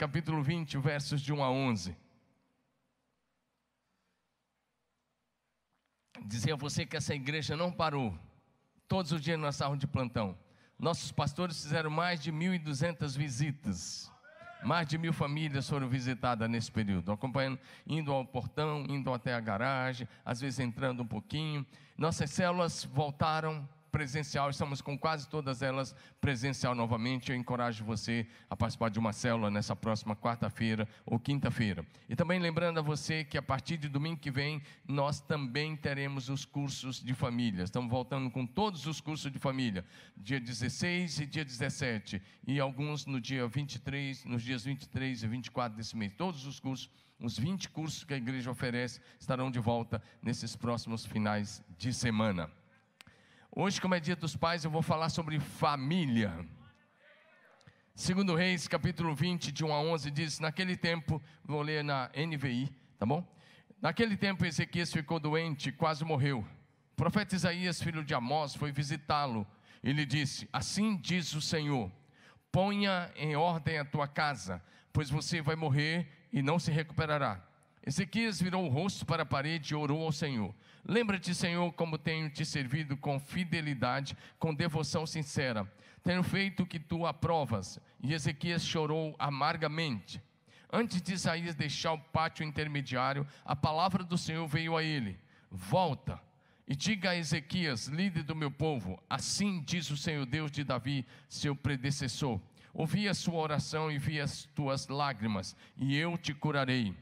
capítulo 20, versos de 1 a 11. Dizer a você que essa igreja não parou. Todos os dias nós estávamos de plantão. Nossos pastores fizeram mais de 1.200 visitas. Mais de mil famílias foram visitadas nesse período, acompanhando, indo ao portão, indo até a garagem, às vezes entrando um pouquinho. Nossas células voltaram presencial, estamos com quase todas elas presencial novamente. Eu encorajo você a participar de uma célula nessa próxima quarta-feira ou quinta-feira. E também lembrando a você que a partir de domingo que vem, nós também teremos os cursos de família. Estamos voltando com todos os cursos de família, dia 16 e dia 17, e alguns no dia 23, nos dias 23 e 24 desse mês. Todos os cursos os 20 cursos que a igreja oferece estarão de volta nesses próximos finais de semana. Hoje, como é dia dos pais, eu vou falar sobre família. Segundo Reis, capítulo 20, de 1 a 11, diz, naquele tempo, vou ler na NVI, tá bom? Naquele tempo, Ezequias ficou doente, quase morreu. O profeta Isaías, filho de Amós, foi visitá-lo e lhe disse, assim diz o Senhor, ponha em ordem a tua casa, pois você vai morrer e não se recuperará. Ezequias virou o rosto para a parede e orou ao Senhor. Lembra-te, Senhor, como tenho te servido com fidelidade, com devoção sincera. Tenho feito o que tu aprovas. E Ezequias chorou amargamente. Antes de Isaías deixar o pátio intermediário, a palavra do Senhor veio a ele: Volta e diga a Ezequias, líder do meu povo: Assim diz o Senhor Deus de Davi, seu predecessor. Ouvi a sua oração e vi as tuas lágrimas, e eu te curarei.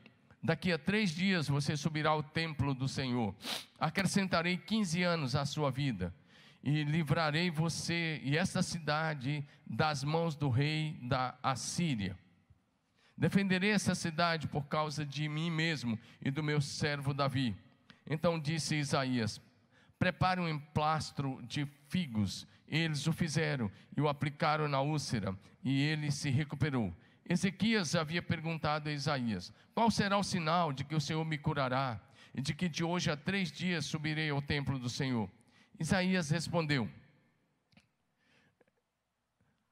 Daqui a três dias você subirá ao templo do Senhor. Acrescentarei 15 anos à sua vida e livrarei você e esta cidade das mãos do rei da Assíria. Defenderei essa cidade por causa de mim mesmo e do meu servo Davi. Então disse Isaías: Prepare um emplastro de figos. Eles o fizeram e o aplicaram na úlcera, e ele se recuperou. Ezequias havia perguntado a Isaías: Qual será o sinal de que o Senhor me curará e de que de hoje a três dias subirei ao templo do Senhor? Isaías respondeu: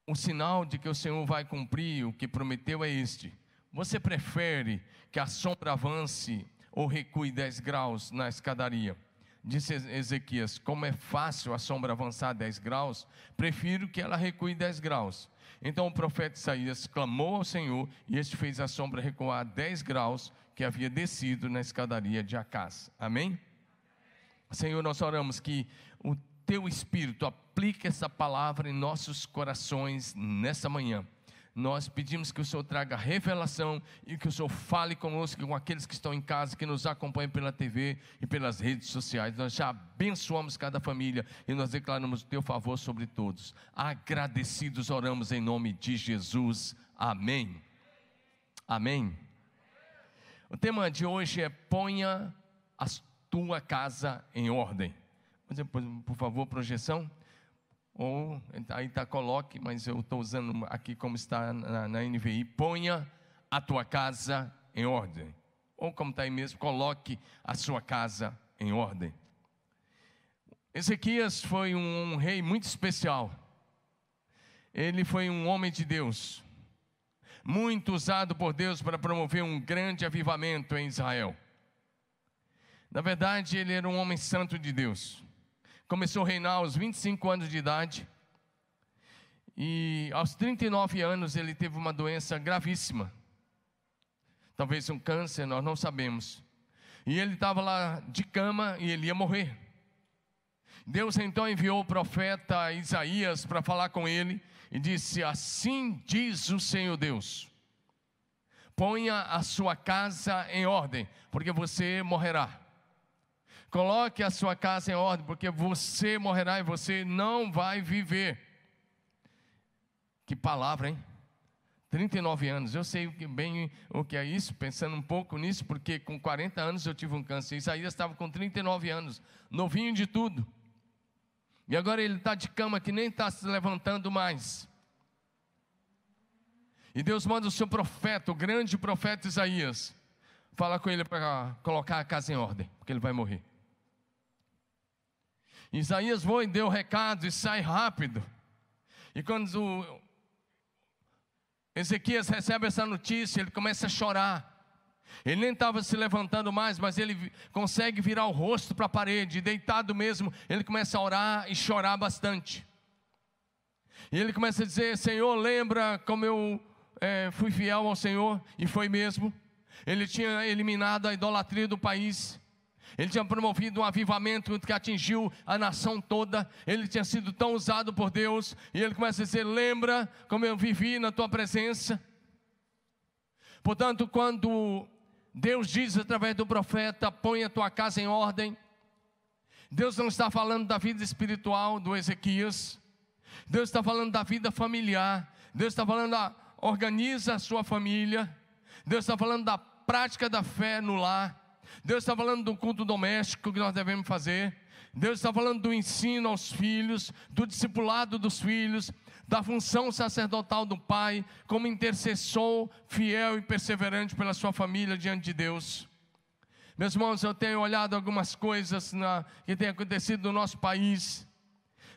O sinal de que o Senhor vai cumprir o que prometeu é este: Você prefere que a sombra avance ou recue dez graus na escadaria? Disse Ezequias: Como é fácil a sombra avançar dez graus, prefiro que ela recue dez graus. Então o profeta Isaías clamou ao Senhor e este fez a sombra recuar 10 graus que havia descido na escadaria de Acás. Amém? Senhor, nós oramos que o teu Espírito aplique essa palavra em nossos corações nessa manhã nós pedimos que o Senhor traga revelação e que o Senhor fale conosco, com aqueles que estão em casa, que nos acompanham pela TV e pelas redes sociais. Nós já abençoamos cada família e nós declaramos o teu favor sobre todos. Agradecidos oramos em nome de Jesus. Amém. Amém. O tema de hoje é ponha a tua casa em ordem. Por favor, projeção. Ou aí está coloque, mas eu estou usando aqui como está na, na NVI, ponha a tua casa em ordem. Ou como está aí mesmo, coloque a sua casa em ordem. Ezequias foi um, um rei muito especial. Ele foi um homem de Deus, muito usado por Deus para promover um grande avivamento em Israel. Na verdade, ele era um homem santo de Deus começou a reinar aos 25 anos de idade. E aos 39 anos ele teve uma doença gravíssima. Talvez um câncer, nós não sabemos. E ele estava lá de cama e ele ia morrer. Deus então enviou o profeta Isaías para falar com ele e disse: Assim diz o Senhor Deus: Ponha a sua casa em ordem, porque você morrerá. Coloque a sua casa em ordem, porque você morrerá e você não vai viver. Que palavra, hein? 39 anos, eu sei bem o que é isso, pensando um pouco nisso, porque com 40 anos eu tive um câncer. Isaías estava com 39 anos, novinho de tudo. E agora ele está de cama que nem está se levantando mais. E Deus manda o seu profeta, o grande profeta Isaías, fala com ele para colocar a casa em ordem, porque ele vai morrer. Isaías foi e deu o recado e sai rápido. E quando Ezequias recebe essa notícia, ele começa a chorar. Ele nem estava se levantando mais, mas ele consegue virar o rosto para a parede, deitado mesmo, ele começa a orar e chorar bastante. E ele começa a dizer: Senhor, lembra como eu é, fui fiel ao Senhor, e foi mesmo. Ele tinha eliminado a idolatria do país, ele tinha promovido um avivamento que atingiu a nação toda. Ele tinha sido tão usado por Deus. E ele começa a dizer: Lembra como eu vivi na tua presença. Portanto, quando Deus diz através do profeta: Põe a tua casa em ordem. Deus não está falando da vida espiritual do Ezequias. Deus está falando da vida familiar. Deus está falando organiza a sua família. Deus está falando da prática da fé no lar. Deus está falando do culto doméstico que nós devemos fazer. Deus está falando do ensino aos filhos, do discipulado dos filhos, da função sacerdotal do pai, como intercessor fiel e perseverante pela sua família diante de Deus. Meus irmãos, eu tenho olhado algumas coisas na, que têm acontecido no nosso país,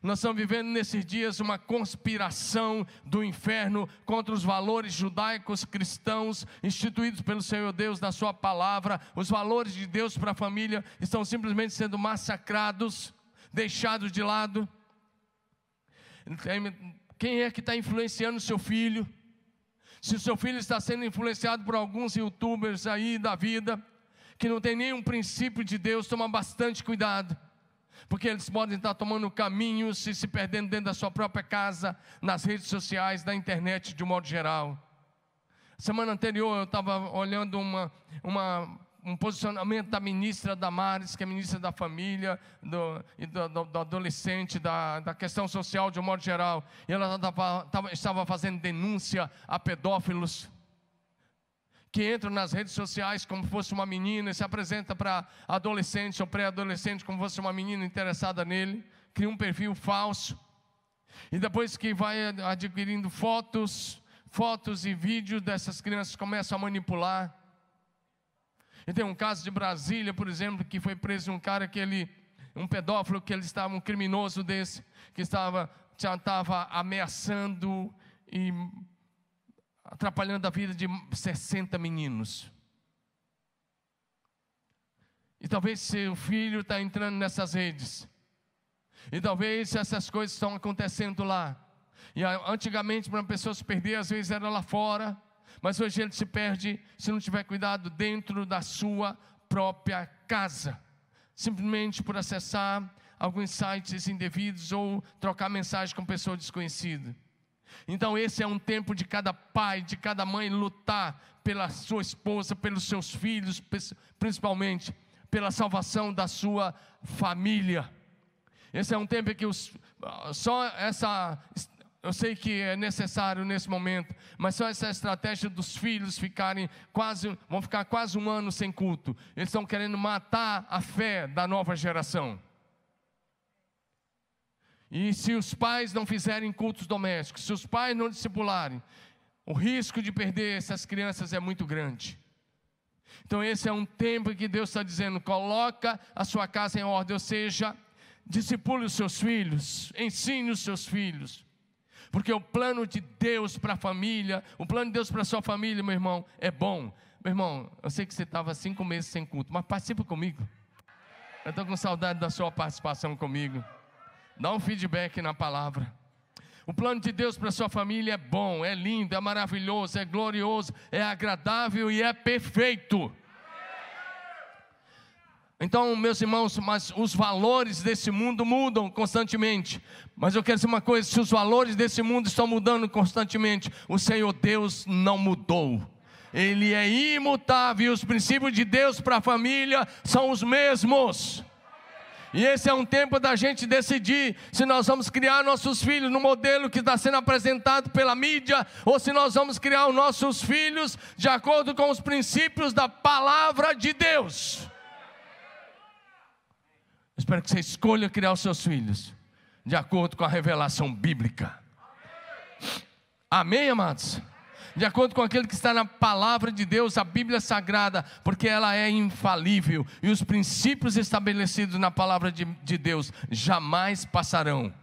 nós estamos vivendo nesses dias uma conspiração do inferno contra os valores judaicos cristãos instituídos pelo Senhor Deus na Sua palavra. Os valores de Deus para a família estão simplesmente sendo massacrados, deixados de lado. Quem é que está influenciando seu filho? Se o seu filho está sendo influenciado por alguns youtubers aí da vida, que não tem nenhum princípio de Deus, toma bastante cuidado porque eles podem estar tomando caminhos e se perdendo dentro da sua própria casa, nas redes sociais, na internet de um modo geral. Semana anterior eu estava olhando uma, uma, um posicionamento da ministra Damares, que é ministra da família, do, e do, do, do adolescente, da, da, questão social de um modo geral, e ela tava, tava, estava fazendo denúncia a pedófilos que entram nas redes sociais como fosse uma menina e se apresenta para adolescente ou pré-adolescente como fosse uma menina interessada nele, cria um perfil falso. E depois que vai adquirindo fotos, fotos e vídeos dessas crianças começam a manipular. E tem um caso de Brasília, por exemplo, que foi preso um cara que ele, um pedófilo que ele estava, um criminoso desse, que estava, já estava ameaçando e atrapalhando a vida de 60 meninos. E talvez seu filho está entrando nessas redes. E talvez essas coisas estão acontecendo lá. E antigamente, para uma pessoa se perder, às vezes era lá fora. Mas hoje ele se perde se não tiver cuidado dentro da sua própria casa. Simplesmente por acessar alguns sites indevidos ou trocar mensagem com pessoa desconhecida. Então, esse é um tempo de cada pai, de cada mãe lutar pela sua esposa, pelos seus filhos, principalmente pela salvação da sua família. Esse é um tempo que os, só essa, eu sei que é necessário nesse momento, mas só essa estratégia dos filhos ficarem quase, vão ficar quase um ano sem culto. Eles estão querendo matar a fé da nova geração. E se os pais não fizerem cultos domésticos, se os pais não discipularem, o risco de perder essas crianças é muito grande. Então, esse é um tempo que Deus está dizendo: coloca a sua casa em ordem, ou seja, discipule os seus filhos, ensine os seus filhos. Porque o plano de Deus para a família, o plano de Deus para a sua família, meu irmão, é bom. Meu irmão, eu sei que você estava cinco meses sem culto, mas participa comigo. Eu estou com saudade da sua participação comigo. Dá um feedback na palavra. O plano de Deus para sua família é bom, é lindo, é maravilhoso, é glorioso, é agradável e é perfeito. Então, meus irmãos, mas os valores desse mundo mudam constantemente. Mas eu quero dizer uma coisa: se os valores desse mundo estão mudando constantemente, o Senhor Deus não mudou. Ele é imutável e os princípios de Deus para a família são os mesmos. E esse é um tempo da gente decidir se nós vamos criar nossos filhos no modelo que está sendo apresentado pela mídia, ou se nós vamos criar os nossos filhos de acordo com os princípios da palavra de Deus. Espero que você escolha criar os seus filhos de acordo com a revelação bíblica. Amém, amados? De acordo com aquilo que está na palavra de Deus, a Bíblia Sagrada, porque ela é infalível e os princípios estabelecidos na palavra de, de Deus jamais passarão.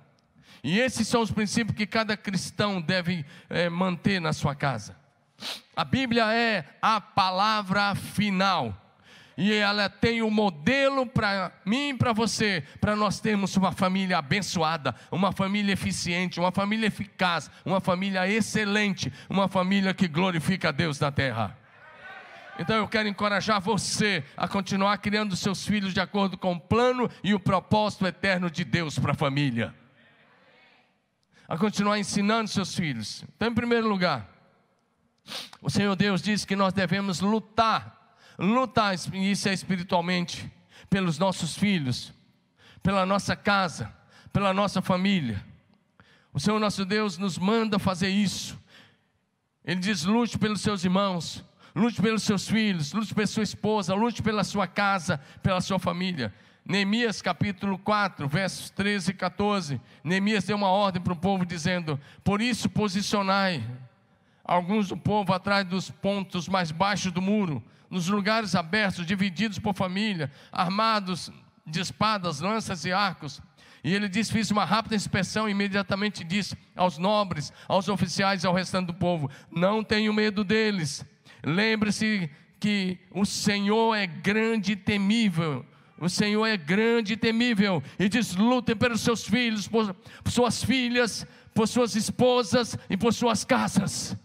E esses são os princípios que cada cristão deve é, manter na sua casa. A Bíblia é a palavra final. E ela tem um modelo para mim e para você, para nós termos uma família abençoada, uma família eficiente, uma família eficaz, uma família excelente, uma família que glorifica a Deus na terra. Então eu quero encorajar você a continuar criando seus filhos de acordo com o plano e o propósito eterno de Deus para a família. A continuar ensinando seus filhos. Então, em primeiro lugar, o Senhor Deus diz que nós devemos lutar, lutar, isso é espiritualmente, pelos nossos filhos, pela nossa casa, pela nossa família. O Senhor nosso Deus nos manda fazer isso. Ele diz: lute pelos seus irmãos, lute pelos seus filhos, lute pela sua esposa, lute pela sua casa, pela sua família. Neemias capítulo 4, versos 13 e 14. Neemias deu uma ordem para o povo dizendo: Por isso posicionai alguns do povo atrás dos pontos mais baixos do muro, nos lugares abertos, divididos por família, armados de espadas, lanças e arcos. E ele disse: Fiz uma rápida inspeção, e imediatamente disse aos nobres, aos oficiais e ao restante do povo: Não tenho medo deles. Lembre-se que o Senhor é grande e temível. O Senhor é grande e temível. E diz: lutem pelos seus filhos, por, suas filhas, por suas esposas e por suas casas.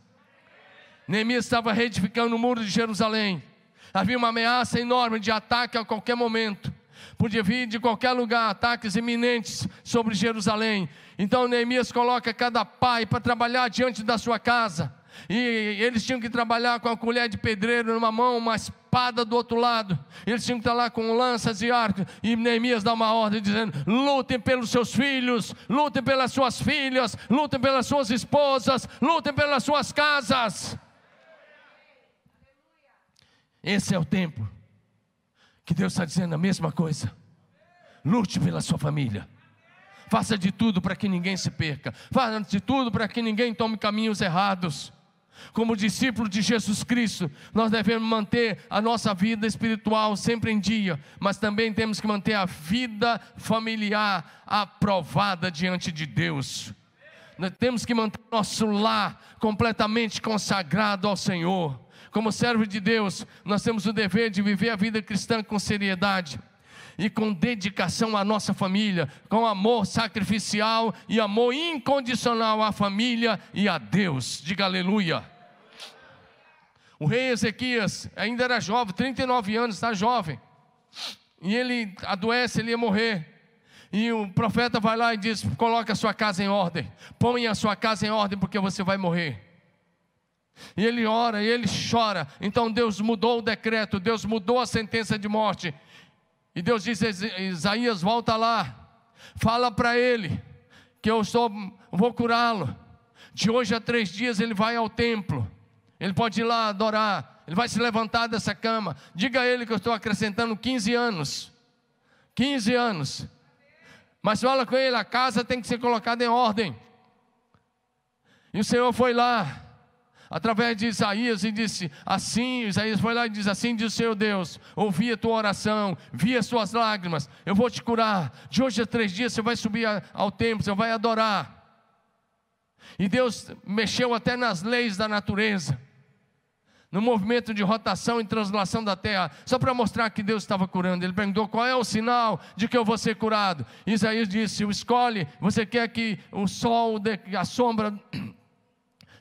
Neemias estava reedificando o muro de Jerusalém. Havia uma ameaça enorme de ataque a qualquer momento. Podia vir de qualquer lugar ataques iminentes sobre Jerusalém. Então Neemias coloca cada pai para trabalhar diante da sua casa. E eles tinham que trabalhar com a colher de pedreiro numa mão, uma espada do outro lado. Eles tinham que estar lá com lanças e arcos. E Neemias dá uma ordem dizendo: lutem pelos seus filhos, lutem pelas suas filhas, lutem pelas suas esposas, lutem pelas suas casas. Esse é o tempo que Deus está dizendo a mesma coisa. Lute pela sua família. Faça de tudo para que ninguém se perca. Faça de tudo para que ninguém tome caminhos errados. Como discípulo de Jesus Cristo, nós devemos manter a nossa vida espiritual sempre em dia, mas também temos que manter a vida familiar aprovada diante de Deus. Nós temos que manter nosso lar completamente consagrado ao Senhor como servo de Deus, nós temos o dever de viver a vida cristã com seriedade e com dedicação à nossa família, com amor sacrificial e amor incondicional à família e a Deus. Diga aleluia. O rei Ezequias ainda era jovem, 39 anos, está jovem. E ele adoece, ele ia morrer. E o profeta vai lá e diz: Coloque a sua casa em ordem, põe a sua casa em ordem, porque você vai morrer. E ele ora, e ele chora. Então Deus mudou o decreto, Deus mudou a sentença de morte. E Deus diz: Isaías, volta lá, fala para ele que eu estou, vou curá-lo. De hoje a três dias ele vai ao templo. Ele pode ir lá adorar. Ele vai se levantar dessa cama. Diga a ele que eu estou acrescentando 15 anos. 15 anos. Mas fala com ele, a casa tem que ser colocada em ordem. E o Senhor foi lá através de Isaías e disse assim: Isaías foi lá e diz assim: diz o Senhor Deus, ouvi a tua oração, vi as tuas lágrimas, eu vou te curar. De hoje a três dias você vai subir ao templo, você vai adorar. E Deus mexeu até nas leis da natureza, no movimento de rotação e translação da terra, só para mostrar que Deus estava curando. Ele perguntou: qual é o sinal de que eu vou ser curado? Isaías disse: escolhe, você quer que o sol, a sombra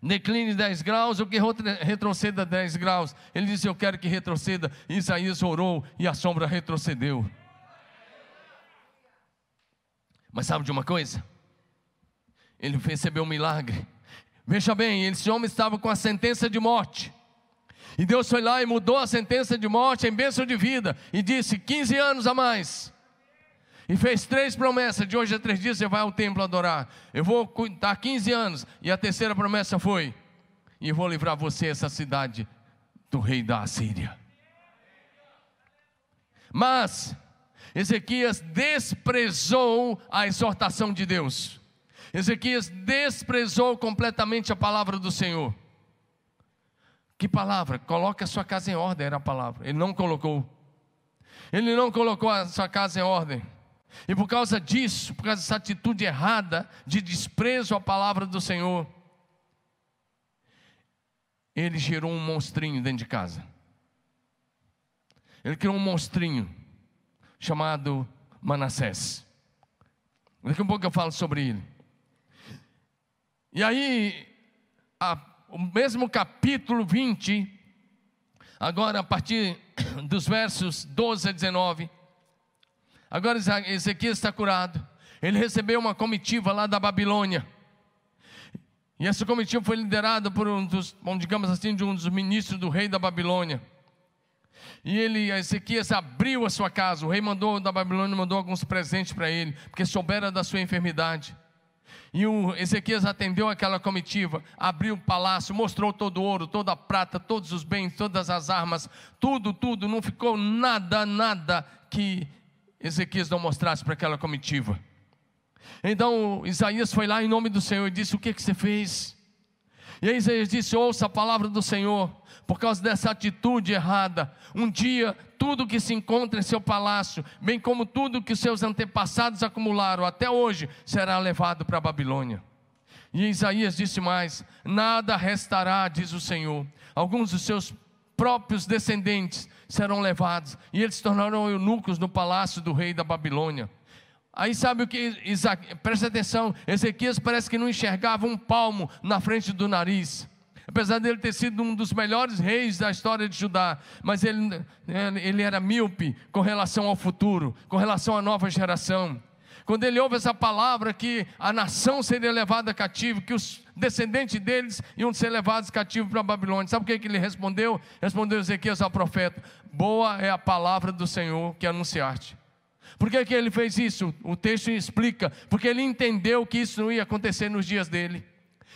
decline 10 graus ou que retroceda 10 graus. Ele disse: Eu quero que retroceda. Isaías orou e a sombra retrocedeu. Mas sabe de uma coisa? Ele recebeu um milagre. Veja bem, esse homem estava com a sentença de morte. E Deus foi lá e mudou a sentença de morte em bênção de vida. E disse: 15 anos a mais. E fez três promessas: de hoje a três dias você vai ao templo adorar. Eu vou estar 15 anos. E a terceira promessa foi: e vou livrar você, essa cidade, do rei da Assíria. Mas Ezequias desprezou a exortação de Deus. Ezequias desprezou completamente a palavra do Senhor. Que palavra? Coloque a sua casa em ordem, era a palavra. Ele não colocou. Ele não colocou a sua casa em ordem. E por causa disso, por causa dessa atitude errada de desprezo à palavra do Senhor, ele gerou um monstrinho dentro de casa. Ele criou um monstrinho chamado Manassés. Daqui a pouco eu falo sobre ele. E aí, a, o mesmo capítulo 20, agora a partir dos versos 12 a 19. Agora Ezequias está curado. Ele recebeu uma comitiva lá da Babilônia. E essa comitiva foi liderada por um dos, digamos assim, de um dos ministros do rei da Babilônia. E ele, Ezequias, abriu a sua casa. O rei mandou da Babilônia mandou alguns presentes para ele, porque soubera da sua enfermidade. E o Ezequias atendeu aquela comitiva, abriu o palácio, mostrou todo o ouro, toda a prata, todos os bens, todas as armas, tudo, tudo, não ficou nada, nada que Ezequias não mostrasse para aquela comitiva. Então Isaías foi lá em nome do Senhor e disse: O que, que você fez? E aí Isaías disse: Ouça a palavra do Senhor, por causa dessa atitude errada. Um dia, tudo que se encontra em seu palácio, bem como tudo que seus antepassados acumularam até hoje, será levado para a Babilônia. E Isaías disse mais: Nada restará, diz o Senhor. Alguns dos seus próprios descendentes serão levados, e eles se tornarão eunucos no palácio do rei da Babilônia. Aí sabe o que, Isaac, presta atenção, Ezequias parece que não enxergava um palmo na frente do nariz. Apesar dele ter sido um dos melhores reis da história de Judá, mas ele, ele era míope com relação ao futuro, com relação à nova geração. Quando ele ouve essa palavra que a nação seria levada cativo, que os descendentes deles iam ser levados cativos para a Babilônia, sabe o que, que ele respondeu? Respondeu Ezequias ao profeta: Boa é a palavra do Senhor que anunciaste. Por que, que ele fez isso? O texto explica, porque ele entendeu que isso não ia acontecer nos dias dele.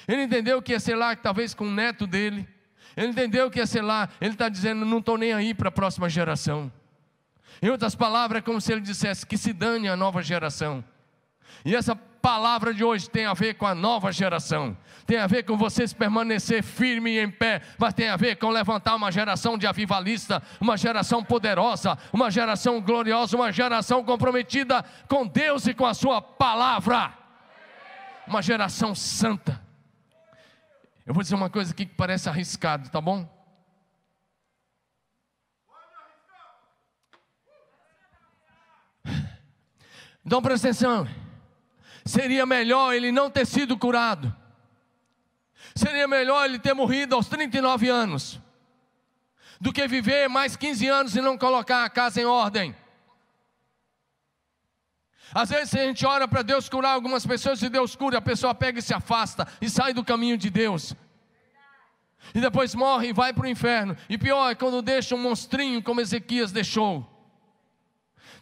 Ele entendeu que ia ser lá, talvez com o neto dele. Ele entendeu que ia ser lá. Ele está dizendo: não estou nem aí para a próxima geração. Em outras palavras, é como se ele dissesse que se dane a nova geração. E essa palavra de hoje tem a ver com a nova geração. Tem a ver com vocês permanecer firme e em pé, mas tem a ver com levantar uma geração de avivalista, uma geração poderosa, uma geração gloriosa, uma geração comprometida com Deus e com a sua palavra. Uma geração santa. Eu vou dizer uma coisa aqui que parece arriscado, tá bom? Então presta atenção. Seria melhor ele não ter sido curado. Seria melhor ele ter morrido aos 39 anos. Do que viver mais 15 anos e não colocar a casa em ordem. Às vezes a gente ora para Deus curar algumas pessoas e Deus cura, a pessoa pega e se afasta e sai do caminho de Deus. E depois morre e vai para o inferno. E pior é quando deixa um monstrinho como Ezequias deixou.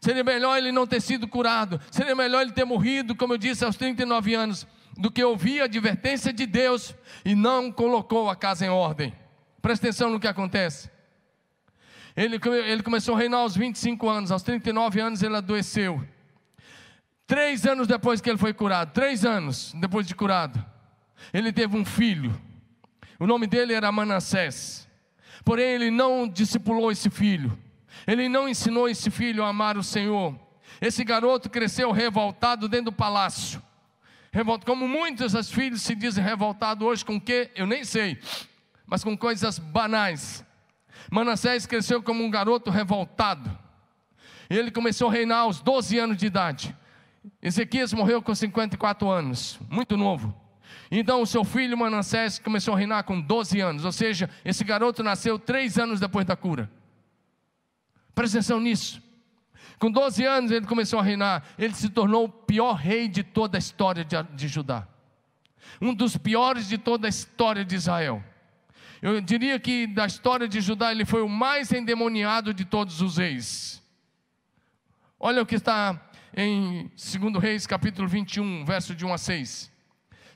Seria melhor ele não ter sido curado. Seria melhor ele ter morrido, como eu disse, aos 39 anos, do que ouvir a advertência de Deus e não colocou a casa em ordem. Presta atenção no que acontece. Ele, ele começou a reinar aos 25 anos, aos 39 anos ele adoeceu. Três anos depois que ele foi curado, três anos depois de curado, ele teve um filho. O nome dele era Manassés. Porém, ele não discipulou esse filho. Ele não ensinou esse filho a amar o Senhor. Esse garoto cresceu revoltado dentro do palácio. Revolto, como muitos dos filhos se dizem revoltados hoje com o que? Eu nem sei. Mas com coisas banais. Manassés cresceu como um garoto revoltado. Ele começou a reinar aos 12 anos de idade. Ezequias morreu com 54 anos, muito novo. Então o seu filho Manassés começou a reinar com 12 anos, ou seja, esse garoto nasceu três anos depois da cura. Presta atenção nisso. Com 12 anos ele começou a reinar, ele se tornou o pior rei de toda a história de, de Judá. Um dos piores de toda a história de Israel. Eu diria que da história de Judá ele foi o mais endemoniado de todos os reis. Olha o que está em 2 Reis, capítulo 21, verso de 1 a 6.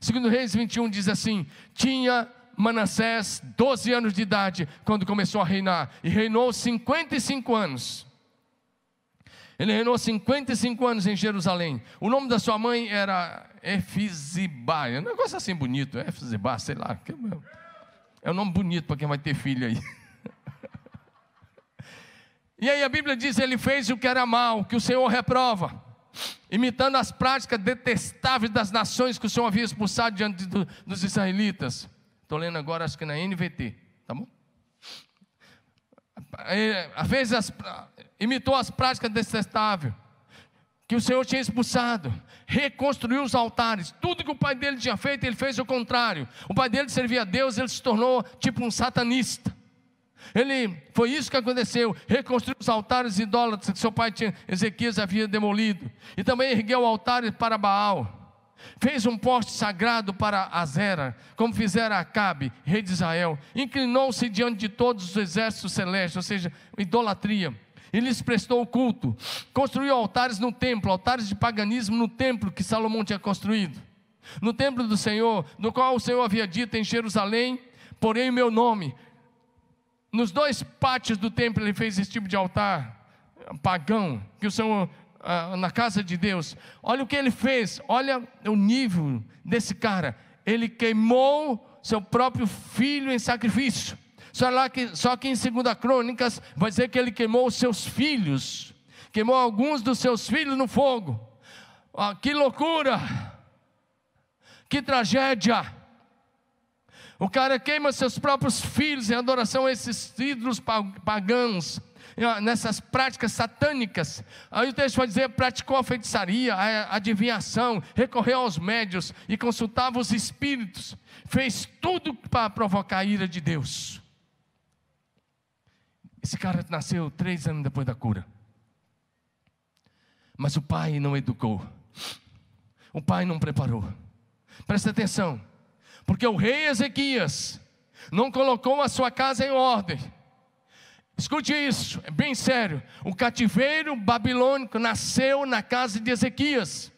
2 Reis 21 diz assim: Tinha Manassés 12 anos de idade quando começou a reinar, e reinou 55 anos. Ele reinou 55 anos em Jerusalém. O nome da sua mãe era Efizibá. É um negócio assim bonito, Efizibá, sei lá. É um nome bonito para quem vai ter filho aí. E aí a Bíblia diz: ele fez o que era mal, que o Senhor reprova. imitando as práticas detestáveis das nações que o Senhor havia expulsado diante do, dos israelitas. Estou lendo agora, acho que na NVT, tá bom? Fez as, imitou as práticas detestáveis que o Senhor tinha expulsado, reconstruiu os altares, tudo que o pai dele tinha feito, ele fez o contrário. O pai dele servia a Deus, ele se tornou tipo um satanista. Ele foi isso que aconteceu, reconstruiu os altares idólatras que seu pai tinha, Ezequias havia demolido, e também ergueu altares para Baal. Fez um poste sagrado para Azera, como fizera Acabe, rei de Israel. Inclinou-se diante de todos os exércitos celestes, ou seja, idolatria e lhes prestou culto. Construiu altares no templo, altares de paganismo no templo que Salomão tinha construído. No templo do Senhor, no qual o Senhor havia dito em Jerusalém, porém o meu nome. Nos dois pátios do templo ele fez esse tipo de altar pagão, que o Senhor na casa de Deus. Olha o que ele fez, olha o nível desse cara. Ele queimou seu próprio filho em sacrifício. Só, lá que, só que em 2 Crônicas vai dizer que ele queimou os seus filhos, queimou alguns dos seus filhos no fogo. Ah, que loucura! Que tragédia! O cara queima seus próprios filhos em adoração a esses ídolos pagãos, nessas práticas satânicas. Aí o texto vai dizer: praticou a feitiçaria, a adivinhação, recorreu aos médios e consultava os espíritos, fez tudo para provocar a ira de Deus. Esse cara nasceu três anos depois da cura. Mas o pai não educou. O pai não preparou. Presta atenção. Porque o rei Ezequias não colocou a sua casa em ordem. Escute isso, é bem sério. O cativeiro babilônico nasceu na casa de Ezequias.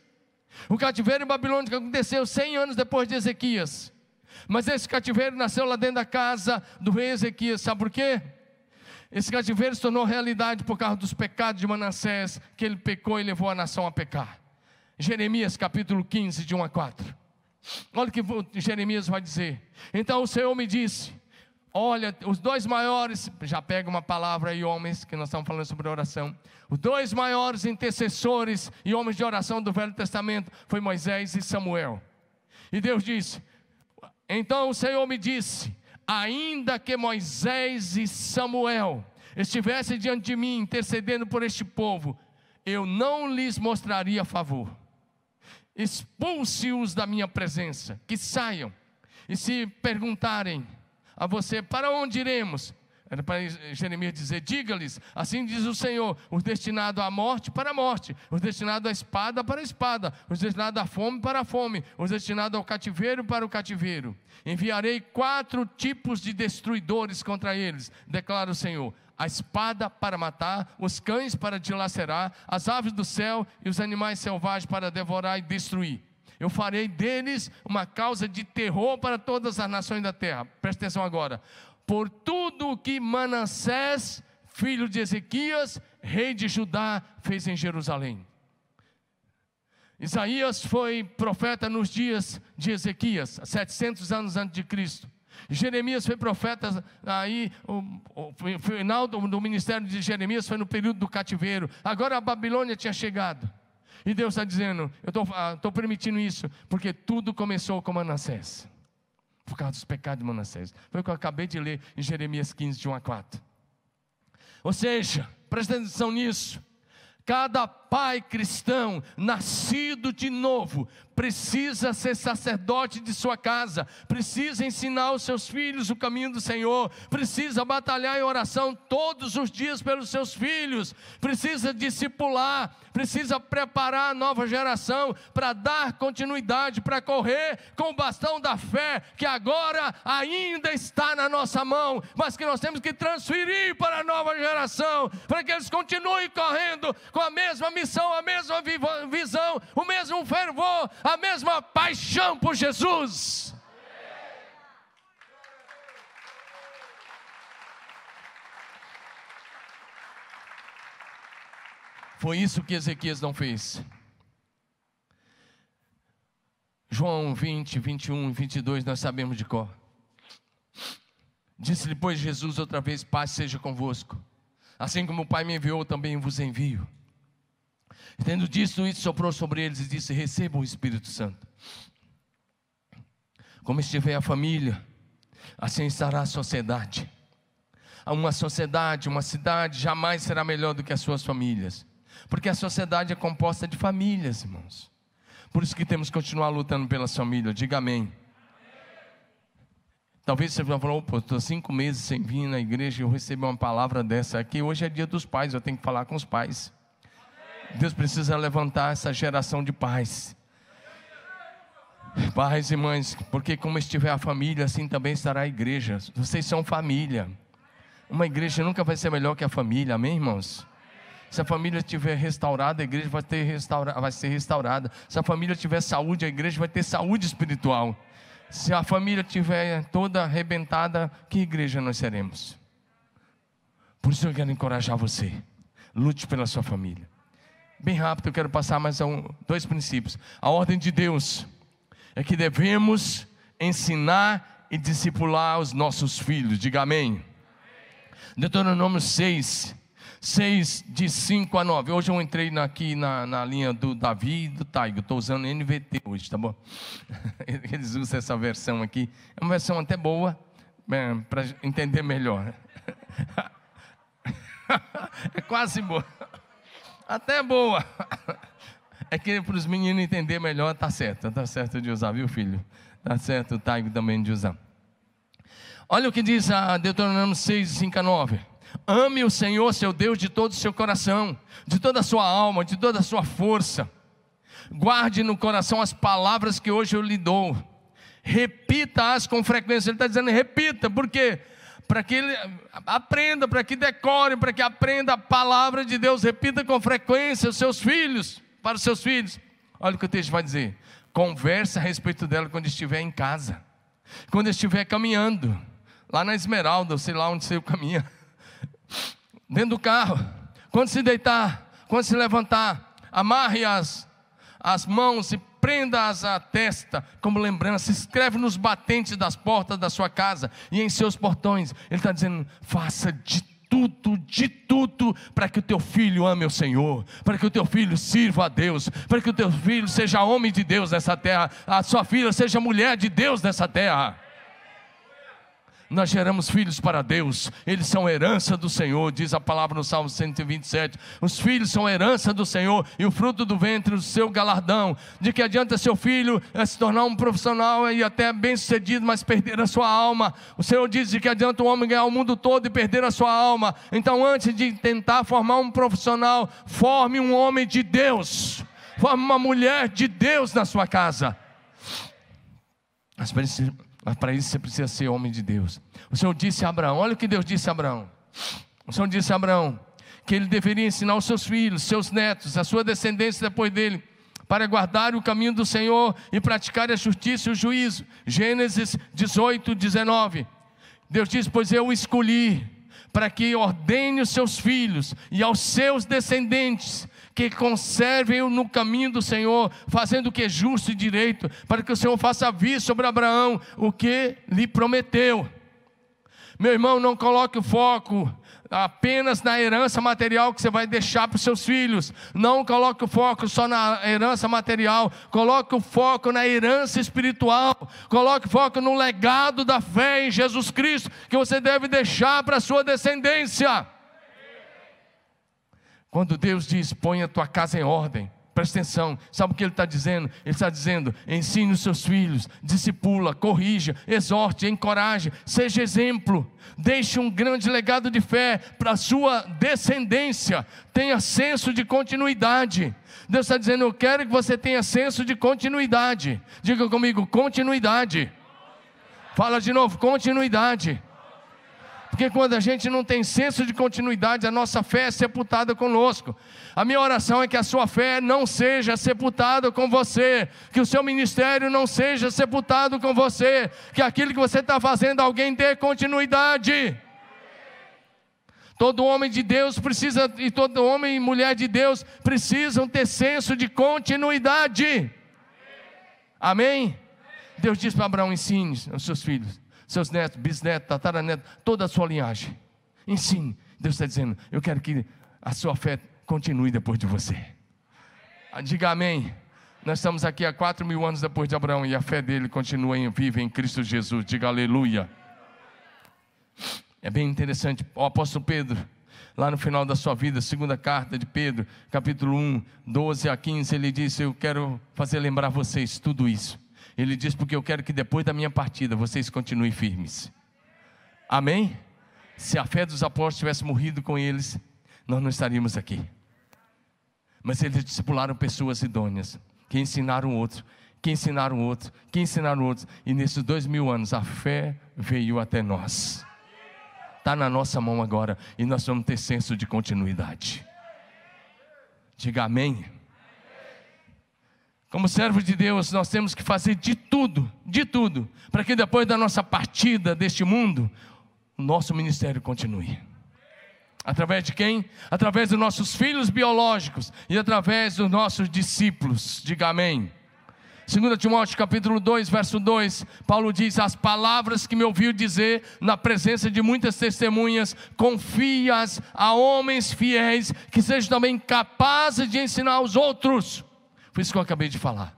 O cativeiro babilônico aconteceu 100 anos depois de Ezequias. Mas esse cativeiro nasceu lá dentro da casa do rei Ezequias. Sabe por quê? Esse cativeiro se tornou realidade por causa dos pecados de Manassés, que ele pecou e levou a nação a pecar. Jeremias capítulo 15, de 1 a 4. Olha o que Jeremias vai dizer. Então o Senhor me disse: Olha, os dois maiores, já pega uma palavra aí, homens, que nós estamos falando sobre oração. Os dois maiores intercessores e homens de oração do Velho Testamento foi Moisés e Samuel. E Deus disse: Então o Senhor me disse: ainda que Moisés e Samuel estivessem diante de mim intercedendo por este povo, eu não lhes mostraria favor. Expulse-os da minha presença, que saiam. E se perguntarem a você, para onde iremos? Era para Jeremias dizer: diga-lhes, assim diz o Senhor, os destinados à morte para a morte, os destinados à espada para a espada, os destinados à fome para a fome, os destinados ao cativeiro para o cativeiro. Enviarei quatro tipos de destruidores contra eles, declara o Senhor: a espada para matar, os cães para dilacerar, as aves do céu e os animais selvagens para devorar e destruir. Eu farei deles uma causa de terror para todas as nações da terra. Presta atenção agora por tudo o que Manassés, filho de Ezequias, rei de Judá, fez em Jerusalém. Isaías foi profeta nos dias de Ezequias, 700 anos antes de Cristo. Jeremias foi profeta aí, o, o, final do, do, ministério de Jeremias foi no período do cativeiro. Agora a Babilônia tinha chegado. E Deus está dizendo: Eu estou ah, permitindo isso, porque tudo começou com Manassés por causa dos pecados de Manassés. Foi o que eu acabei de ler em Jeremias 15, de 1 a 4. Ou seja, presta atenção nisso. Cada pai cristão nascido de novo precisa ser sacerdote de sua casa, precisa ensinar os seus filhos o caminho do Senhor, precisa batalhar em oração todos os dias pelos seus filhos, precisa discipular, precisa preparar a nova geração para dar continuidade, para correr com o bastão da fé que agora ainda está na nossa mão, mas que nós temos que transferir para a nova geração, para que eles continuem correndo com a mesma missão, a mesma visão, o mesmo fervor, a mesma paixão por Jesus. Foi isso que Ezequias não fez. João 20, 21 e 22, nós sabemos de cor. Disse depois Jesus outra vez: Paz seja convosco. Assim como o Pai me enviou, também vos envio. Tendo dito isso, soprou sobre eles e disse: Recebam o Espírito Santo. Como estiver a família, assim estará a sociedade. Uma sociedade, uma cidade jamais será melhor do que as suas famílias, porque a sociedade é composta de famílias, irmãos. Por isso que temos que continuar lutando pelas famílias. Diga amém. Talvez você já falou, pô, estou cinco meses sem vir na igreja e eu recebi uma palavra dessa aqui. Hoje é dia dos pais, eu tenho que falar com os pais. Deus precisa levantar essa geração de pais. Pais e mães, porque como estiver a família, assim também estará a igreja. Vocês são família. Uma igreja nunca vai ser melhor que a família, amém, irmãos? Se a família estiver restaurada, a igreja vai, ter restaura, vai ser restaurada. Se a família tiver saúde, a igreja vai ter saúde espiritual. Se a família estiver toda arrebentada, que igreja nós seremos? Por isso eu quero encorajar você. Lute pela sua família. Bem rápido, eu quero passar mais um, dois princípios. A ordem de Deus é que devemos ensinar e discipular os nossos filhos. Diga amém. Deuteronômio 6, 6, de 5 a 9. Hoje eu entrei aqui na, na linha do Davi e do Taigo. Estou usando NVT hoje, tá bom? Eles usam essa versão aqui. É uma versão até boa, é, para entender melhor. é quase boa. Até boa. É que para os meninos entender melhor, tá certo. Tá certo de usar, viu, filho? Tá certo o Taigo também de usar. Olha o que diz a Deuteronômio 6, 5 a 9. Ame o Senhor, seu Deus, de todo o seu coração, de toda a sua alma, de toda a sua força. Guarde no coração as palavras que hoje eu lhe dou. Repita-as com frequência. Ele está dizendo, repita, por quê? Para que ele aprenda, para que decore, para que aprenda a palavra de Deus. Repita com frequência os seus filhos, para os seus filhos. Olha o que o texto vai dizer. Converse a respeito dela quando estiver em casa, quando estiver caminhando, lá na Esmeralda, sei lá onde você caminha dentro do carro, quando se deitar, quando se levantar, amarre as, as mãos e prenda-as à testa como lembrança, escreve nos batentes das portas da sua casa e em seus portões. Ele está dizendo: faça de tudo, de tudo, para que o teu filho ame o Senhor, para que o teu filho sirva a Deus, para que o teu filho seja homem de Deus nessa terra, a sua filha seja mulher de Deus nessa terra nós geramos filhos para Deus, eles são herança do Senhor, diz a palavra no Salmo 127. Os filhos são herança do Senhor e o fruto do ventre do seu galardão. De que adianta seu filho é se tornar um profissional e até bem sucedido, mas perder a sua alma? O Senhor diz de que adianta o homem ganhar o mundo todo e perder a sua alma. Então, antes de tentar formar um profissional, forme um homem de Deus, forme uma mulher de Deus na sua casa. Mas para isso você precisa ser homem de Deus. O Senhor disse a Abraão: olha o que Deus disse a Abraão. O Senhor disse a Abraão que ele deveria ensinar os seus filhos, seus netos, a sua descendência depois dele, para guardar o caminho do Senhor e praticar a justiça e o juízo. Gênesis 18, 19. Deus diz: Pois eu escolhi para que ordene os seus filhos e aos seus descendentes que conservem no caminho do Senhor, fazendo o que é justo e direito, para que o Senhor faça vir sobre Abraão o que lhe prometeu. Meu irmão, não coloque o foco apenas na herança material que você vai deixar para os seus filhos. Não coloque o foco só na herança material, coloque o foco na herança espiritual. Coloque o foco no legado da fé em Jesus Cristo que você deve deixar para a sua descendência. Quando Deus diz: põe a tua casa em ordem, presta atenção, sabe o que Ele está dizendo? Ele está dizendo: ensine os seus filhos, discipula, corrija, exorte, encoraje, seja exemplo, deixe um grande legado de fé para a sua descendência, tenha senso de continuidade. Deus está dizendo: eu quero que você tenha senso de continuidade. Diga comigo: continuidade. Fala de novo: continuidade. Porque quando a gente não tem senso de continuidade, a nossa fé é sepultada conosco. A minha oração é que a sua fé não seja sepultada com você, que o seu ministério não seja sepultado com você, que aquilo que você está fazendo, alguém dê continuidade. Todo homem de Deus precisa, e todo homem e mulher de Deus precisam ter senso de continuidade. Amém? Deus diz para Abraão: ensine aos seus filhos seus netos, bisnetos, tataranetos, toda a sua linhagem. Ensine. Deus está dizendo: Eu quero que a sua fé continue depois de você. Diga amém. Nós estamos aqui há quatro mil anos depois de Abraão e a fé dele continua em, viva em Cristo Jesus. Diga aleluia. É bem interessante. O apóstolo Pedro, lá no final da sua vida, segunda carta de Pedro, capítulo 1, 12 a 15, ele disse: Eu quero fazer lembrar vocês tudo isso. Ele diz: Porque eu quero que depois da minha partida vocês continuem firmes. Amém? Se a fé dos apóstolos tivesse morrido com eles, nós não estaríamos aqui. Mas eles discipularam pessoas idôneas, que ensinaram outro, que ensinaram outro, que ensinaram outros. E nesses dois mil anos a fé veio até nós. Está na nossa mão agora e nós vamos ter senso de continuidade. Diga amém. Como servos de Deus, nós temos que fazer de tudo, de tudo, para que depois da nossa partida deste mundo, o nosso ministério continue. Através de quem? Através dos nossos filhos biológicos e através dos nossos discípulos. Diga amém. 2 Timóteo capítulo 2, verso 2, Paulo diz: As palavras que me ouviu dizer na presença de muitas testemunhas, confias a homens fiéis que sejam também capazes de ensinar aos outros. Foi isso que eu acabei de falar.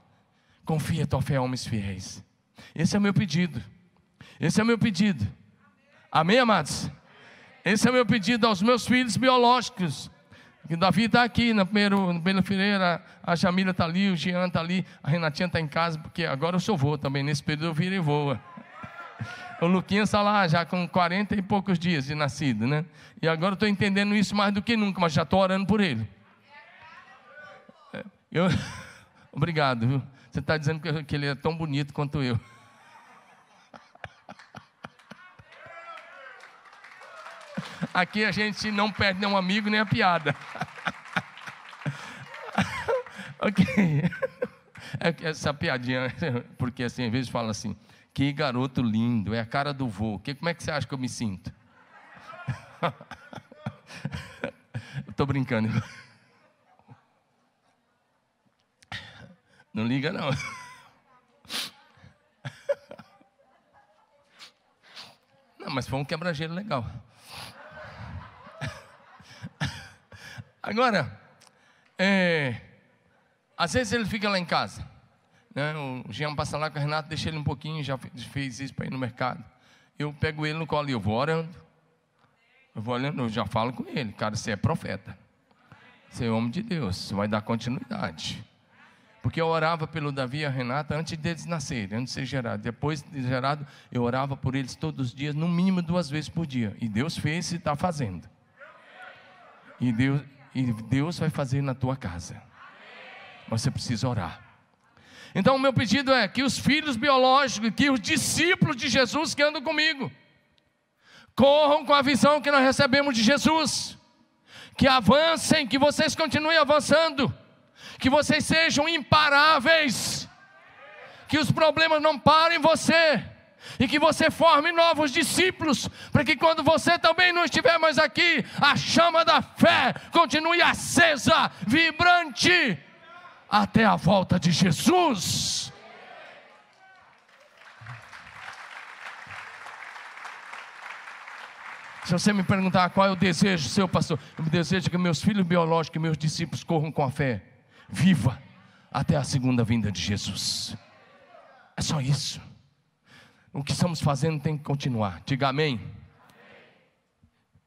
Confia tua fé a homens fiéis. Esse é o meu pedido. Esse é o meu pedido. Amém, amados? Esse é o meu pedido aos meus filhos biológicos. Que Davi está aqui na primeira, na fileira, a Jamila está ali, o Jean está ali, a Renatinha está em casa, porque agora eu sou vô também, nesse período eu viro e voa. O Luquinha está lá já com 40 e poucos dias de nascido, né? E agora eu estou entendendo isso mais do que nunca, mas já estou orando por ele. Eu... Obrigado, viu? Você está dizendo que ele é tão bonito quanto eu. Aqui a gente não perde nem um amigo nem a piada. ok. É essa piadinha, porque assim, às vezes fala assim, que garoto lindo, é a cara do vô. Que, como é que você acha que eu me sinto? Estou brincando. Não liga não. Não, mas foi um quebra-gelo legal. Agora, é, às vezes ele fica lá em casa. Né? O Jean passa lá com o Renato, deixa ele um pouquinho, já fez isso para ir no mercado. Eu pego ele no colo e eu vou orando. Eu vou olhando, eu já falo com ele, cara, você é profeta. Você é homem de Deus, você vai dar continuidade. Porque eu orava pelo Davi e a Renata antes deles nascerem, antes de ser gerado. Depois de gerado, eu orava por eles todos os dias, no mínimo duas vezes por dia. E Deus fez e está fazendo. E Deus, e Deus vai fazer na tua casa. Mas você precisa orar. Então, o meu pedido é que os filhos biológicos, que os discípulos de Jesus que andam comigo, corram com a visão que nós recebemos de Jesus, que avancem, que vocês continuem avançando, que vocês sejam imparáveis, que os problemas não parem você, e que você forme novos discípulos, para que quando você também não estiver mais aqui, a chama da fé continue acesa, vibrante, até a volta de Jesus. Se você me perguntar qual é o desejo seu, pastor, eu desejo que meus filhos biológicos e meus discípulos corram com a fé viva até a segunda vinda de Jesus. É só isso. O que estamos fazendo tem que continuar. Diga amém.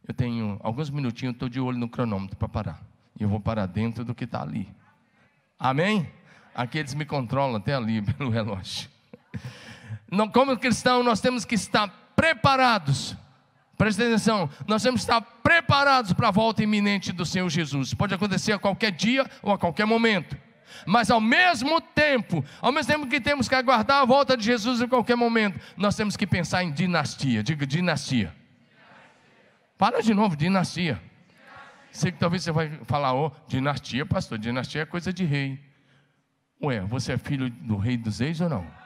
Eu tenho alguns minutinhos, estou de olho no cronômetro para parar. E eu vou parar dentro do que está ali. Amém? Aqui eles me controlam até ali pelo relógio. Como cristão, nós temos que estar preparados. Preste atenção, nós temos que estar preparados para a volta iminente do Senhor Jesus. Pode acontecer a qualquer dia ou a qualquer momento. Mas ao mesmo tempo, ao mesmo tempo que temos que aguardar a volta de Jesus em qualquer momento, nós temos que pensar em dinastia. Diga dinastia. Para de novo, dinastia. Sei que talvez você vai falar, oh, dinastia, pastor, dinastia é coisa de rei. Ué, você é filho do rei dos reis ou não?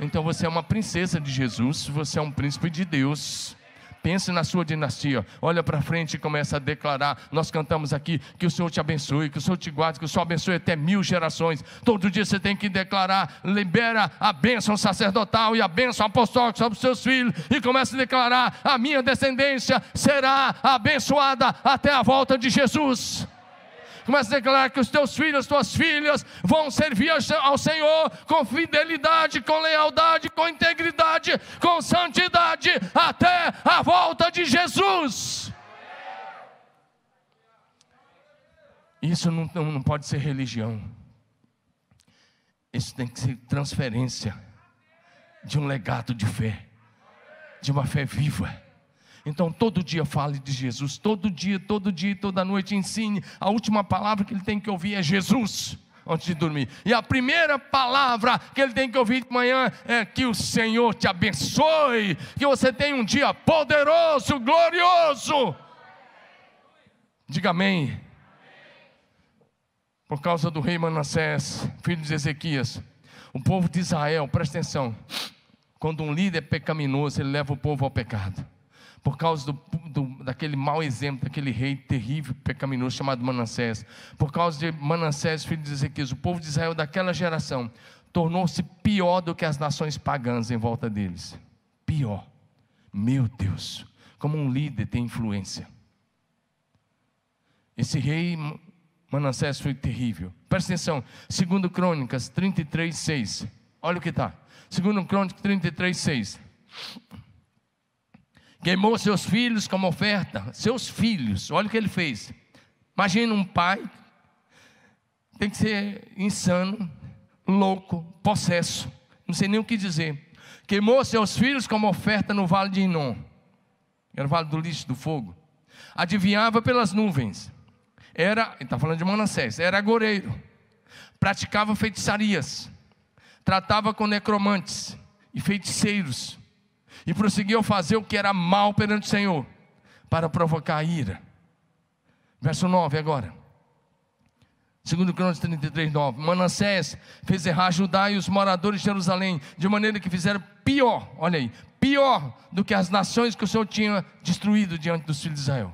Então você é uma princesa de Jesus, você é um príncipe de Deus. Pense na sua dinastia. Olha para frente e começa a declarar. Nós cantamos aqui que o Senhor te abençoe, que o Senhor te guarde, que o Senhor abençoe até mil gerações. Todo dia você tem que declarar, libera a bênção sacerdotal e a bênção apostólica sobre os seus filhos e começa a declarar: a minha descendência será abençoada até a volta de Jesus Começa a declarar que os teus filhos, as tuas filhas vão servir ao Senhor com fidelidade, com lealdade, com integridade, com santidade, até a volta de Jesus. Isso não, não pode ser religião. Isso tem que ser transferência de um legado de fé, de uma fé viva. Então, todo dia fale de Jesus, todo dia, todo dia, toda noite ensine. A última palavra que ele tem que ouvir é Jesus antes de dormir. E a primeira palavra que ele tem que ouvir de manhã é que o Senhor te abençoe, que você tenha um dia poderoso, glorioso. Diga amém. Por causa do rei Manassés, filho de Ezequias, o povo de Israel, presta atenção, quando um líder é pecaminoso, ele leva o povo ao pecado por causa do, do, daquele mau exemplo, daquele rei terrível, pecaminoso chamado Manassés, por causa de Manassés, filho de Ezequias, o povo de Israel daquela geração tornou-se pior do que as nações pagãs em volta deles. Pior. Meu Deus, como um líder tem influência. Esse rei Manassés foi terrível. Presta atenção, 2 Crônicas 33, 6. Olha o que está. 2 Crônicas 33, 6 queimou seus filhos como oferta, seus filhos, olha o que ele fez. Imagina um pai, tem que ser insano, louco, possesso, não sei nem o que dizer. Queimou seus filhos como oferta no vale de Inom, era o vale do lixo, do fogo. Adivinhava pelas nuvens, era, está falando de Manassés, era agoreiro, praticava feitiçarias, tratava com necromantes e feiticeiros e prosseguiu a fazer o que era mal perante o Senhor, para provocar a ira. Verso 9 agora. 2 Crônicas 33, 9. Manassés fez errar Judá e os moradores de Jerusalém, de maneira que fizeram pior, olha aí, pior do que as nações que o Senhor tinha destruído diante dos filhos de Israel.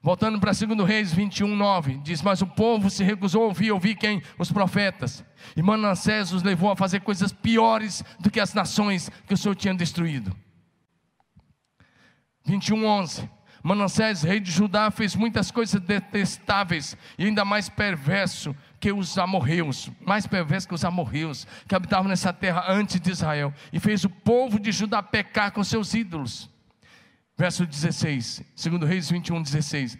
Voltando para 2 Reis 21, 9, diz: Mas o povo se recusou a ouvir, ouvir quem? Os profetas. E Manassés os levou a fazer coisas piores do que as nações que o Senhor tinha destruído. 21, 11. Manassés, rei de Judá, fez muitas coisas detestáveis e ainda mais perverso que os amorreus, mais perverso que os amorreus, que habitavam nessa terra antes de Israel, e fez o povo de Judá pecar com seus ídolos. Verso 16, segundo Reis 21, 16.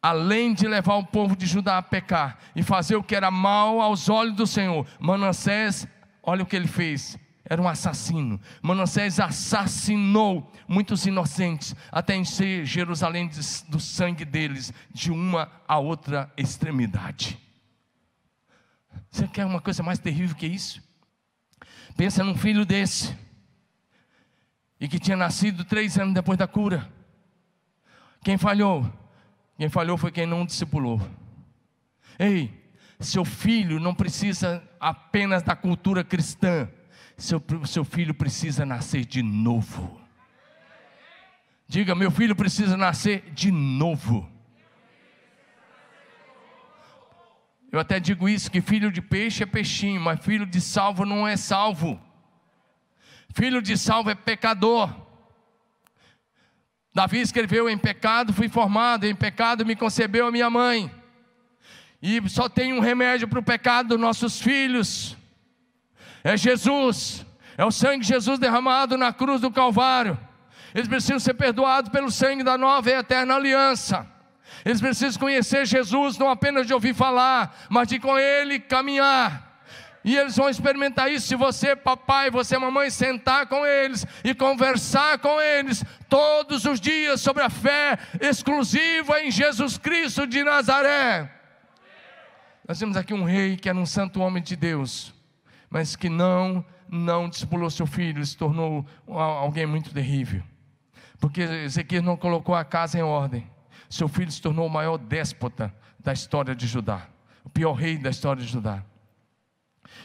Além de levar o povo de Judá a pecar e fazer o que era mal aos olhos do Senhor, Manassés, olha o que ele fez, era um assassino. Manassés assassinou muitos inocentes, até encher Jerusalém do sangue deles, de uma a outra extremidade. Você quer uma coisa mais terrível que isso? Pensa num filho desse e que tinha nascido três anos depois da cura. Quem falhou? Quem falhou foi quem não discipulou. Ei, seu filho não precisa apenas da cultura cristã, seu, seu filho precisa nascer de novo. Diga, meu filho precisa nascer de novo. Eu até digo isso: que filho de peixe é peixinho, mas filho de salvo não é salvo. Filho de salvo é pecador. Davi escreveu: Em pecado fui formado, em pecado me concebeu a minha mãe. E só tem um remédio para o pecado dos nossos filhos: é Jesus, é o sangue de Jesus derramado na cruz do Calvário. Eles precisam ser perdoados pelo sangue da nova e eterna aliança. Eles precisam conhecer Jesus, não apenas de ouvir falar, mas de com Ele caminhar. E eles vão experimentar isso se você, papai, você, mamãe, sentar com eles e conversar com eles todos os dias sobre a fé exclusiva em Jesus Cristo de Nazaré. Nós temos aqui um rei que era um santo homem de Deus, mas que não, não discipulou seu filho, se tornou alguém muito terrível. Porque Ezequiel não colocou a casa em ordem. Seu filho se tornou o maior déspota da história de Judá, o pior rei da história de Judá.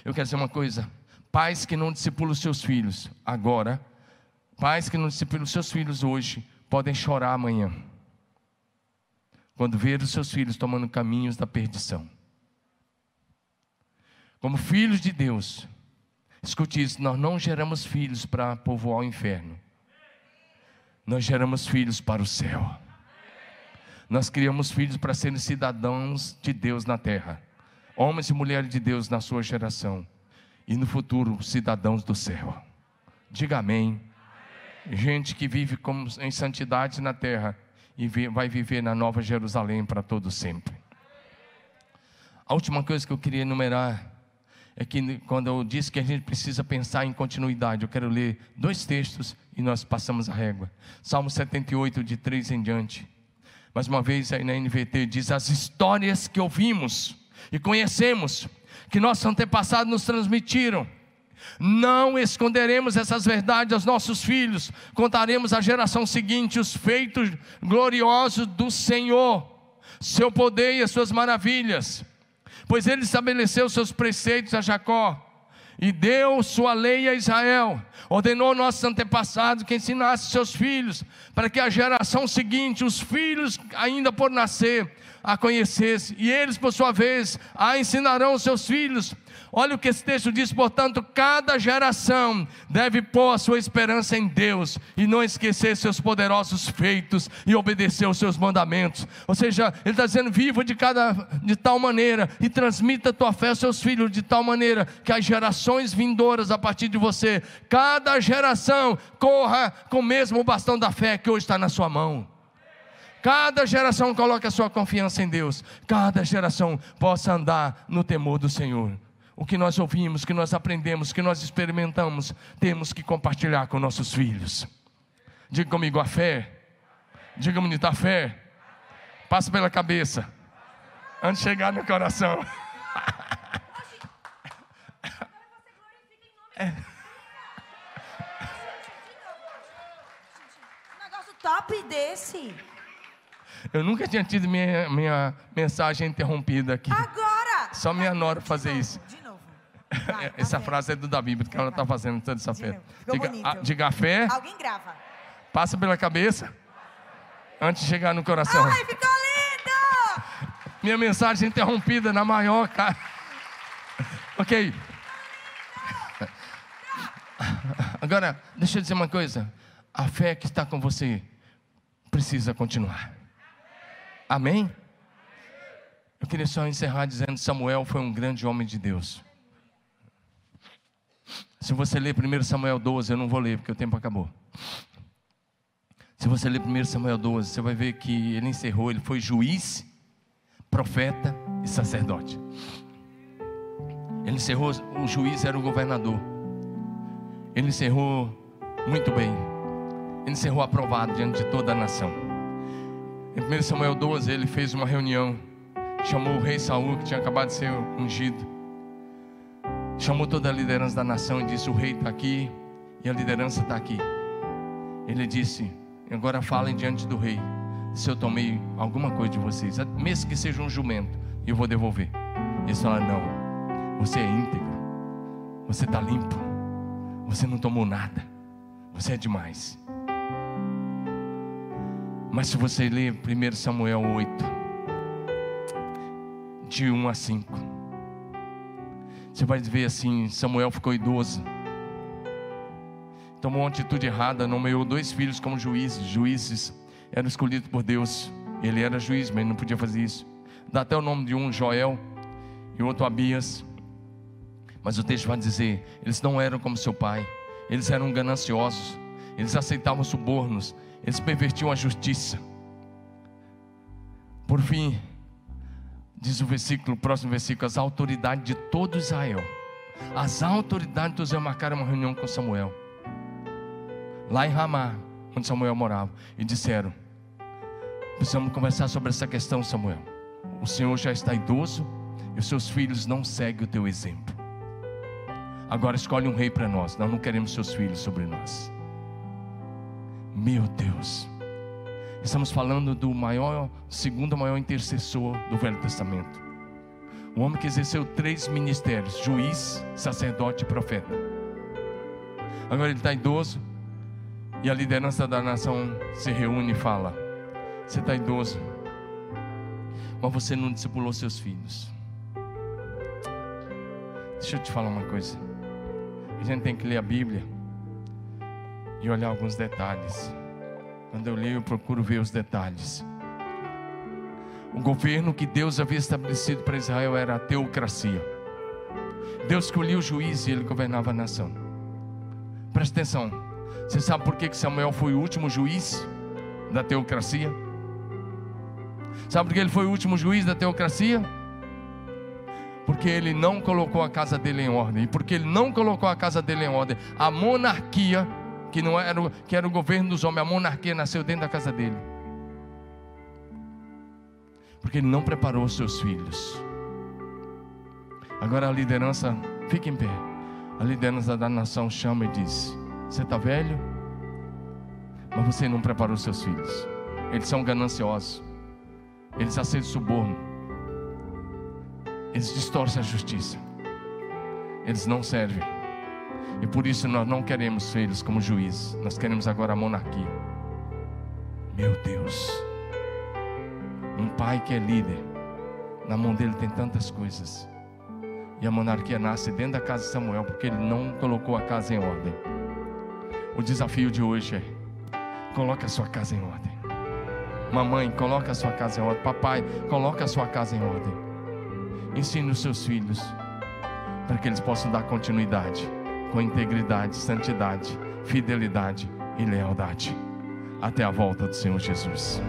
Eu quero dizer uma coisa: pais que não discipulam seus filhos agora, pais que não discipulam seus filhos hoje, podem chorar amanhã, quando ver os seus filhos tomando caminhos da perdição. Como filhos de Deus, escute isso: nós não geramos filhos para povoar o inferno, nós geramos filhos para o céu. Nós criamos filhos para serem cidadãos de Deus na terra, homens e mulheres de Deus na sua geração, e no futuro, cidadãos do céu. Diga amém. Gente que vive como, em santidade na terra e vai viver na Nova Jerusalém para todo sempre. A última coisa que eu queria enumerar é que quando eu disse que a gente precisa pensar em continuidade, eu quero ler dois textos e nós passamos a régua. Salmo 78, de 3 em diante. Mais uma vez aí na NVT diz: As histórias que ouvimos e conhecemos, que nossos antepassados nos transmitiram, não esconderemos essas verdades aos nossos filhos, contaremos à geração seguinte os feitos gloriosos do Senhor, seu poder e as suas maravilhas, pois ele estabeleceu seus preceitos a Jacó e deu sua lei a Israel. Ordenou nossos antepassados que ensinasse seus filhos, para que a geração seguinte, os filhos ainda por nascer, a conhecesse, e eles, por sua vez, a ensinarão aos seus filhos Olha o que esse texto diz, portanto, cada geração deve pôr a sua esperança em Deus e não esquecer seus poderosos feitos e obedecer aos seus mandamentos. Ou seja, ele está dizendo: viva de cada de tal maneira e transmita a tua fé aos seus filhos de tal maneira que as gerações vindouras a partir de você, cada geração corra com o mesmo bastão da fé que hoje está na sua mão. Cada geração coloque a sua confiança em Deus. Cada geração possa andar no temor do Senhor o que nós ouvimos, que nós aprendemos, que nós experimentamos, temos que compartilhar com nossos filhos. Diga comigo a fé. Diga bonita a fé. Passa pela cabeça. Antes de chegar no coração. É. Um negócio top desse. Eu nunca tinha tido minha, minha mensagem interrompida aqui. Agora! Só minha nora fazer isso. De Vai, essa tá frase é do da Bíblia, que ela está fazendo toda essa fé. Diga, a, diga a fé. Alguém grava. Passa pela cabeça. Antes de chegar no coração. Ai, ficou lindo! Minha mensagem interrompida na maior cara. Ok. Agora, deixa eu dizer uma coisa. A fé que está com você precisa continuar. Amém? Eu queria só encerrar dizendo: Samuel foi um grande homem de Deus. Se você ler 1 Samuel 12, eu não vou ler porque o tempo acabou. Se você ler 1 Samuel 12, você vai ver que ele encerrou, ele foi juiz, profeta e sacerdote. Ele encerrou, o juiz era o governador. Ele encerrou muito bem. Ele encerrou aprovado diante de toda a nação. Em 1 Samuel 12, ele fez uma reunião, chamou o rei Saul, que tinha acabado de ser ungido chamou toda a liderança da nação e disse: O rei está aqui e a liderança está aqui. Ele disse: Agora falem diante do rei. Se eu tomei alguma coisa de vocês, mesmo que seja um jumento, eu vou devolver. Eles falaram: Não, você é íntegro, você está limpo, você não tomou nada, você é demais. Mas se você ler 1 Samuel 8, de 1 a 5, você vai ver assim: Samuel ficou idoso, tomou uma atitude errada, nomeou dois filhos como juízes. Juízes eram escolhidos por Deus. Ele era juiz, mas não podia fazer isso. Dá até o nome de um Joel e outro Abias. Mas o texto vai dizer: eles não eram como seu pai, eles eram gananciosos, eles aceitavam subornos, eles pervertiam a justiça. Por fim, diz o versículo, o próximo versículo, as autoridades de todo Israel. As autoridades de Israel marcaram uma reunião com Samuel, lá em Ramá, onde Samuel morava, e disseram: Precisamos conversar sobre essa questão, Samuel. O Senhor já está idoso e os seus filhos não seguem o teu exemplo. Agora escolhe um rei para nós. Nós não queremos seus filhos sobre nós. Meu Deus. Estamos falando do maior, segundo maior intercessor do Velho Testamento. O homem que exerceu três ministérios: juiz, sacerdote e profeta. Agora ele está idoso e a liderança da nação se reúne e fala: Você está idoso, mas você não discipulou seus filhos. Deixa eu te falar uma coisa. A gente tem que ler a Bíblia e olhar alguns detalhes. Quando eu leio, eu procuro ver os detalhes. O governo que Deus havia estabelecido para Israel era a teocracia. Deus escolheu o juiz e ele governava a nação. Presta atenção. Você sabe por que Samuel foi o último juiz da teocracia? Sabe por que ele foi o último juiz da teocracia? Porque ele não colocou a casa dele em ordem. E porque ele não colocou a casa dele em ordem, a monarquia, que não era, que era o governo dos homens, a monarquia nasceu dentro da casa dele. Porque ele não preparou seus filhos. Agora a liderança, fique em pé. A liderança da nação chama e diz: Você está velho? Mas você não preparou seus filhos. Eles são gananciosos. Eles aceitam suborno. Eles distorcem a justiça. Eles não servem. E por isso nós não queremos filhos como juiz. Nós queremos agora a monarquia. Meu Deus. Um pai que é líder. Na mão dele tem tantas coisas. E a monarquia nasce dentro da casa de Samuel, porque ele não colocou a casa em ordem. O desafio de hoje é: coloque a sua casa em ordem. Mamãe, coloque a sua casa em ordem. Papai, coloque a sua casa em ordem. Ensine os seus filhos para que eles possam dar continuidade com integridade, santidade, fidelidade e lealdade até a volta do Senhor Jesus.